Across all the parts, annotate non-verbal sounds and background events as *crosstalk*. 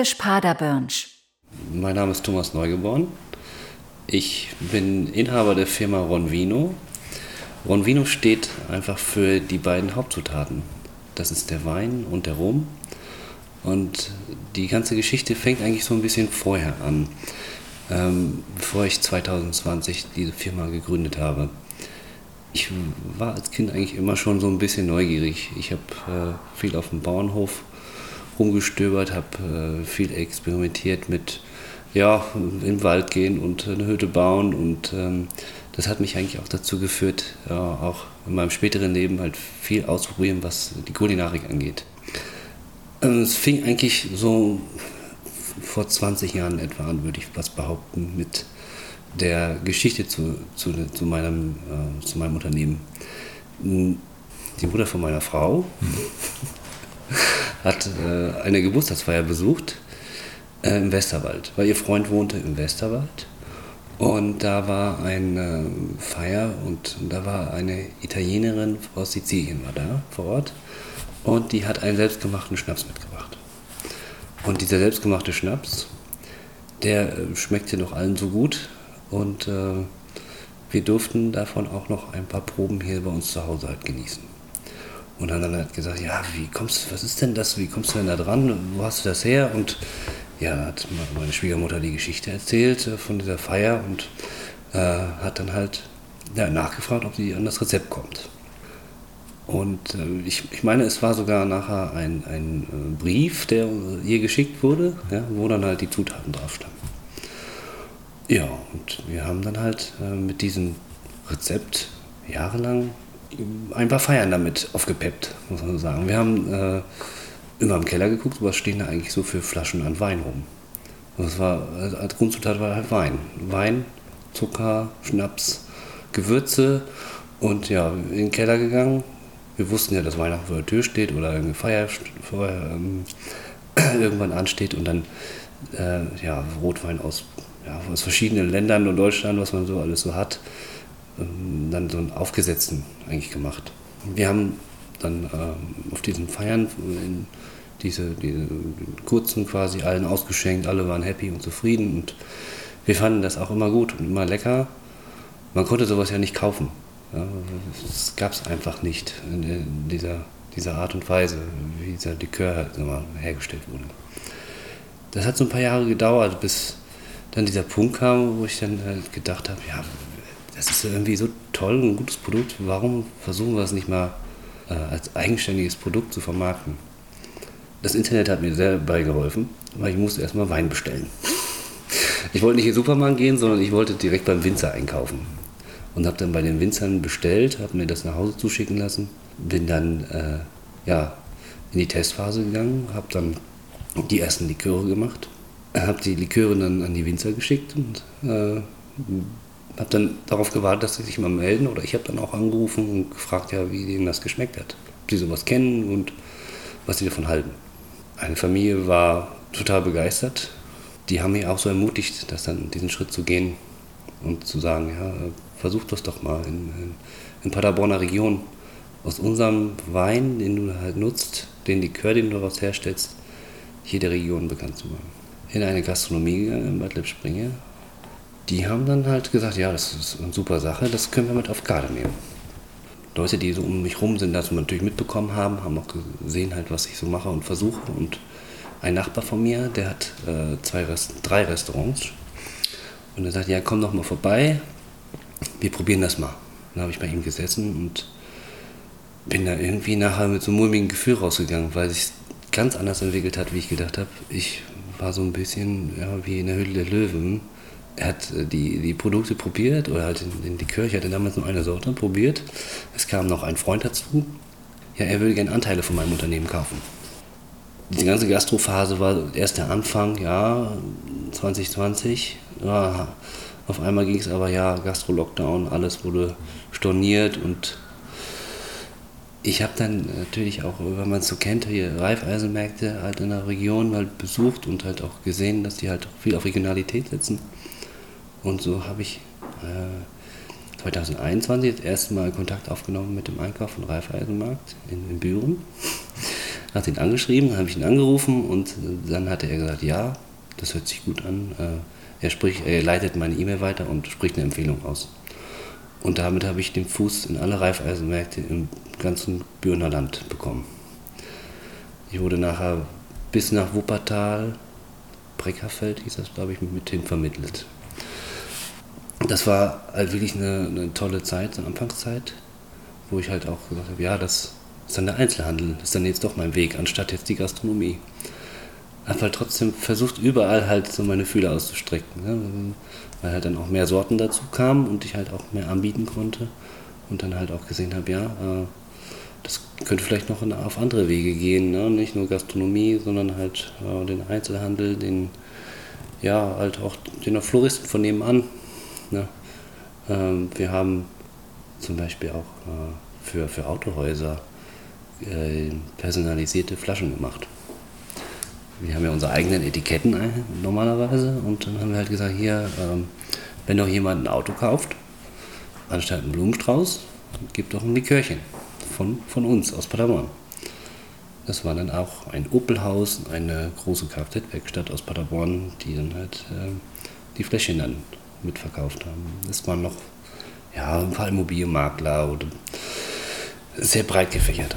Typisch Paderbörnsch. Mein Name ist Thomas Neugeboren. Ich bin Inhaber der Firma Ronvino. Ronvino steht einfach für die beiden Hauptzutaten. Das ist der Wein und der Rum. Und die ganze Geschichte fängt eigentlich so ein bisschen vorher an, ähm, bevor ich 2020 diese Firma gegründet habe. Ich war als Kind eigentlich immer schon so ein bisschen neugierig. Ich habe äh, viel auf dem Bauernhof rumgestöbert, habe äh, viel experimentiert mit ja, im Wald gehen und eine Hütte bauen und ähm, das hat mich eigentlich auch dazu geführt, ja, auch in meinem späteren Leben halt viel auszuprobieren, was die Kulinarik angeht. Ähm, es fing eigentlich so vor 20 Jahren etwa an, würde ich was behaupten, mit der Geschichte zu, zu, zu, meinem, äh, zu meinem Unternehmen. Die Mutter von meiner Frau *laughs* hat äh, eine Geburtstagsfeier besucht äh, im Westerwald, weil ihr Freund wohnte im Westerwald. Und da war eine Feier und da war eine Italienerin aus Sizilien war da vor Ort und die hat einen selbstgemachten Schnaps mitgebracht. Und dieser selbstgemachte Schnaps, der äh, schmeckte noch allen so gut und äh, wir durften davon auch noch ein paar Proben hier bei uns zu Hause halt genießen. Und dann hat er halt gesagt, ja, wie kommst was ist denn das, wie kommst du denn da dran, wo hast du das her? Und ja, hat meine Schwiegermutter die Geschichte erzählt äh, von dieser Feier und äh, hat dann halt ja, nachgefragt, ob sie an das Rezept kommt. Und äh, ich, ich meine, es war sogar nachher ein, ein äh, Brief, der ihr geschickt wurde, ja, wo dann halt die Zutaten drauf standen. Ja, und wir haben dann halt äh, mit diesem Rezept jahrelang ein paar Feiern damit aufgepeppt, muss man sagen. Wir haben äh, immer im Keller geguckt, was stehen da eigentlich so für Flaschen an Wein rum. Und das war, als Grundzutat war halt Wein. Wein, Zucker, Schnaps, Gewürze und ja, in den Keller gegangen. Wir wussten ja, dass Weihnachten vor der Tür steht oder eine Feier vorher ähm, *clears throat* irgendwann ansteht und dann äh, ja, Rotwein aus, ja, aus verschiedenen Ländern und Deutschland, was man so alles so hat, dann so einen aufgesetzten eigentlich gemacht. Wir haben dann ähm, auf diesen Feiern diese, diese kurzen quasi allen ausgeschenkt, alle waren happy und zufrieden und wir fanden das auch immer gut und immer lecker. Man konnte sowas ja nicht kaufen. Ja, das gab es einfach nicht in dieser, dieser Art und Weise, wie dieser Likör halt hergestellt wurde. Das hat so ein paar Jahre gedauert, bis dann dieser Punkt kam, wo ich dann halt gedacht habe, ja, das ist irgendwie so toll, ein gutes Produkt, warum versuchen wir es nicht mal äh, als eigenständiges Produkt zu vermarkten? Das Internet hat mir sehr beigeholfen, weil ich musste erstmal Wein bestellen. *laughs* Ich wollte nicht in den Supermarkt gehen, sondern ich wollte direkt beim Winzer einkaufen. Und habe dann bei den Winzern bestellt, habe mir das nach Hause zuschicken lassen, bin dann äh, ja, in die Testphase gegangen, habe dann die ersten Liköre gemacht, habe die Liköre dann an die Winzer geschickt und äh, habe dann darauf gewartet, dass sie sich mal melden oder ich habe dann auch angerufen und gefragt, ja, wie denen das geschmeckt hat, ob sie sowas kennen und was sie davon halten. Eine Familie war total begeistert. Die haben mich auch so ermutigt, das dann diesen Schritt zu gehen und zu sagen, ja, versuch das doch mal in, in, in Paderborner Region aus unserem Wein, den du halt nutzt, den Likör, den du daraus herstellst, jede Region bekannt zu machen. In eine Gastronomie gegangen in Bad Lippspringe die haben dann halt gesagt, ja, das ist eine super Sache, das können wir mit auf Garde nehmen. Leute, die so um mich rum sind, das natürlich mitbekommen haben, haben auch gesehen halt, was ich so mache und versuche. Und ein Nachbar von mir, der hat äh, zwei Rest drei Restaurants. Und er sagt, ja, komm doch mal vorbei, wir probieren das mal. Dann habe ich bei ihm gesessen und bin da irgendwie nachher mit so einem mulmigen Gefühl rausgegangen, weil sich ganz anders entwickelt hat, wie ich gedacht habe. Ich war so ein bisschen ja, wie in der Höhle der Löwen er hat äh, die, die Produkte probiert oder halt den, den Likör, ich hatte damals nur eine Sorte probiert. Es kam noch ein Freund dazu. Ja, er würde gerne Anteile von meinem Unternehmen kaufen. Diese ganze Gastrophase war erst der Anfang, ja, 2020. Ja, auf einmal ging es aber, ja, Gastro-Lockdown, alles wurde storniert und ich habe dann natürlich auch, wenn man es so kennt, hier Reifeisenmärkte halt in der Region halt besucht und halt auch gesehen, dass die halt viel auf Regionalität setzen. Und so habe ich äh, 2021 das erste Mal Kontakt aufgenommen mit dem Einkauf von Raiffeisenmarkt in, in Büren. Hat ihn angeschrieben, habe ich ihn angerufen und dann hatte er gesagt, ja, das hört sich gut an. Äh, er, spricht, er leitet meine E-Mail weiter und spricht eine Empfehlung aus. Und damit habe ich den Fuß in alle Reifeisenmärkte im ganzen Bürner Land bekommen. Ich wurde nachher bis nach Wuppertal, Breckerfeld hieß das, glaube ich, mit hin vermittelt. Das war halt wirklich eine, eine tolle Zeit, eine Anfangszeit, wo ich halt auch gesagt habe, ja, das ist dann der Einzelhandel, das ist dann jetzt doch mein Weg, anstatt jetzt die Gastronomie. Habe halt trotzdem versucht, überall halt so meine Fühler auszustrecken, ne? weil halt dann auch mehr Sorten dazu kamen und ich halt auch mehr anbieten konnte und dann halt auch gesehen habe, ja, äh, das könnte vielleicht noch auf andere Wege gehen, ne? nicht nur Gastronomie, sondern halt äh, den Einzelhandel, den, ja, halt auch den Floristen von nebenan. Ne? Ähm, wir haben zum Beispiel auch äh, für, für Autohäuser äh, personalisierte Flaschen gemacht. Wir haben ja unsere eigenen Etiketten normalerweise und dann haben wir halt gesagt, hier, ähm, wenn doch jemand ein Auto kauft, anstatt einen Blumenstrauß, gibt doch ein Likörchen von, von uns aus Paderborn. Das war dann auch ein Opelhaus, eine große Kfz-Werkstatt aus Paderborn, die dann halt äh, die Fläschchen dann mitverkauft haben. Das waren noch ja, ein paar Immobilienmakler oder sehr breit gefächert.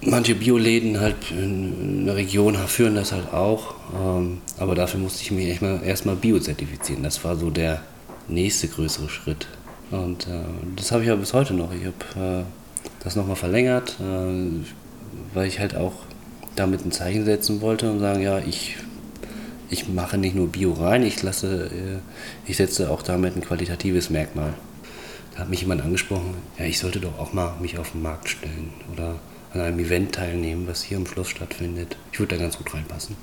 Manche Bioläden halt in der Region führen das halt auch, ähm, aber dafür musste ich mich erstmal, erstmal biozertifizieren. Das war so der nächste größere Schritt. Und äh, das habe ich ja bis heute noch. Ich habe äh, das nochmal verlängert, äh, weil ich halt auch damit ein Zeichen setzen wollte und sagen, ja, ich, ich mache nicht nur Bio rein, ich lasse, äh, ich setze auch damit ein qualitatives Merkmal. Da hat mich jemand angesprochen, ja, ich sollte doch auch mal mich auf den Markt stellen oder an einem Event teilnehmen, was hier im Schloss stattfindet. Ich würde da ganz gut reinpassen.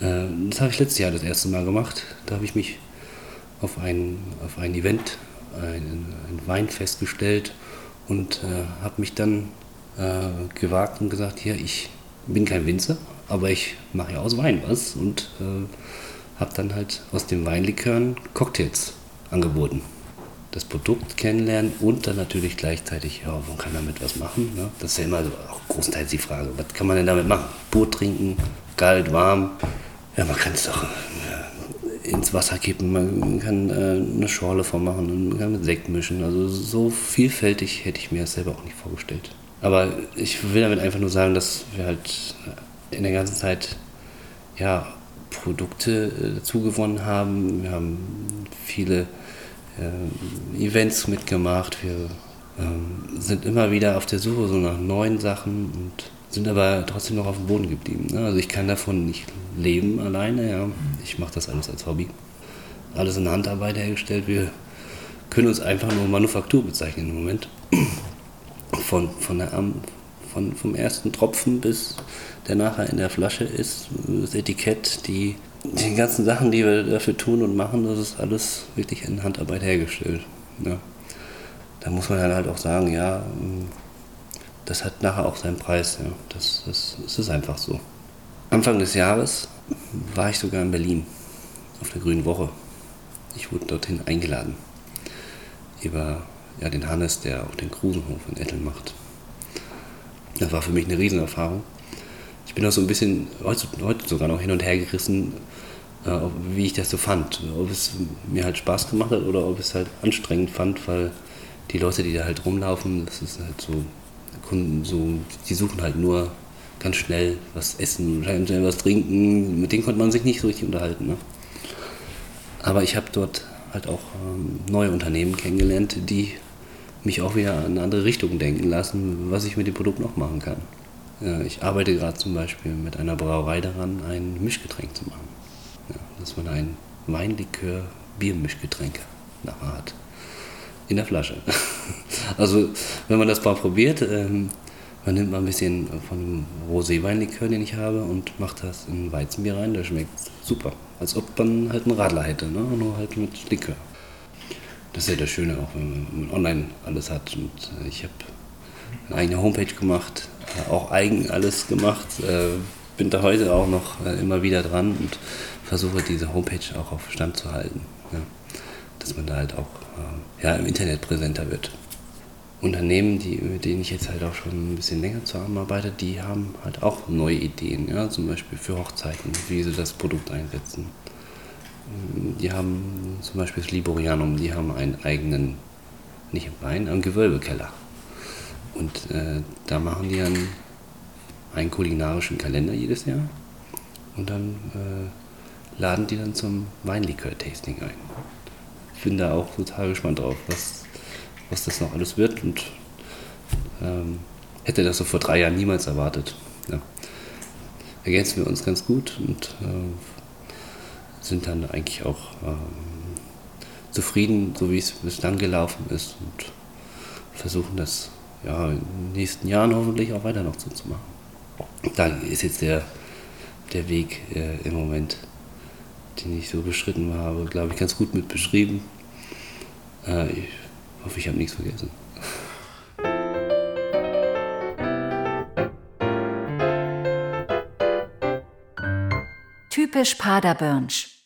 Äh, das habe ich letztes Jahr das erste Mal gemacht. Da habe ich mich auf ein, auf ein Event, ein, ein Weinfest gestellt und äh, habe mich dann äh, gewagt und gesagt, hier, ich bin kein Winzer, aber ich mache ja aus Wein was und äh, habe dann halt aus den Weinlikören Cocktails angeboten. Das Produkt kennenlernen und dann natürlich gleichzeitig, ja, man kann damit was machen. Ne? Das ist ja immer so, auch großteils die Frage, was kann man denn damit machen? Pur trinken, kalt, warm. Ja, man kann es doch ins Wasser kippen, man kann äh, eine Schorle von machen, man kann mit Sekt mischen. Also so vielfältig hätte ich mir das selber auch nicht vorgestellt. Aber ich will damit einfach nur sagen, dass wir halt in der ganzen Zeit ja, Produkte äh, dazu gewonnen haben. Wir haben viele äh, Events mitgemacht. Wir ähm, sind immer wieder auf der Suche so nach neuen Sachen und sind aber trotzdem noch auf dem Boden geblieben. Ne? Also ich kann davon nicht leben alleine. Ja. Ich mache das alles als Hobby. Alles in Handarbeit hergestellt. Wir können uns einfach nur Manufaktur bezeichnen im Moment. Von, von der, von, vom ersten Tropfen bis der nachher in der Flasche ist, das Etikett, die, die ganzen Sachen, die wir dafür tun und machen, das ist alles wirklich in Handarbeit hergestellt. Ja. Da muss man dann halt auch sagen, ja, das hat nachher auch seinen Preis. Ja. Das, das, das ist einfach so. Anfang des Jahres war ich sogar in Berlin auf der Grünen Woche. Ich wurde dorthin eingeladen über ja, den Hannes, der auch den Krusenhof in Ettel macht. Das war für mich eine Riesenerfahrung. Ich bin auch so ein bisschen heute, sogar noch hin und her gerissen, äh, wie ich das so fand. Ob es mir halt Spaß gemacht hat oder ob es halt anstrengend fand, weil die Leute, die da halt rumlaufen, das ist halt so so, die suchen halt nur ganz schnell was essen, schnell was trinken. Mit denen konnte man sich nicht so richtig unterhalten. Ne? Aber ich habe dort halt auch ähm, neue Unternehmen kennengelernt, die mich auch wieder in eine andere Richtung denken lassen, was ich mit dem Produkt noch machen kann. Ich arbeite gerade zum Beispiel mit einer Brauerei daran, ein Mischgetränk zu machen. Dass man ein Weinlikör-Biermischgetränk hat in der Flasche. *laughs* Also wenn man das mal probiert, ähm, man nimmt mal ein bisschen von dem Roséweinlikör, den ich habe, und macht das in Weizenbier rein. Der schmeckt super. Als ob man halt einen Radler hätte, ne? nur halt mit Likör. Das ist ja das Schöne auch, wenn man online alles hat. Und äh, ich habe eine eigene Homepage gemacht, äh, auch eigen alles gemacht. Äh, bin da heute auch noch immer wieder dran und versuche diese Homepage auch auf Stand zu halten. Dass man da halt auch ja, im Internet präsenter wird. Unternehmen, die, mit denen ich jetzt halt auch schon ein bisschen länger zusammenarbeite, die haben halt auch neue Ideen, ja, zum Beispiel für Hochzeiten, wie sie das Produkt einsetzen. Die haben zum Beispiel das Liborianum, die haben einen eigenen, nicht Wein, einen Gewölbekeller. Und äh, da machen die dann einen kulinarischen Kalender jedes Jahr und dann äh, laden die dann zum Weinlikör-Tasting ein. Ich bin da auch total gespannt drauf, was, was das noch alles wird und ähm, hätte das so vor drei Jahren niemals erwartet. Ja. Ergänzen wir uns ganz gut und äh, sind dann eigentlich auch ähm, zufrieden, so wie es bislang gelaufen ist und versuchen das ja, in den nächsten Jahren hoffentlich auch weiter noch so zu machen. Da ist jetzt der, der Weg äh, im Moment, den ich so beschritten habe, glaube ich, ganz gut mit beschrieben. Äh, ich hoffe, ich habe nichts vergessen. Typisch Paderbornsch.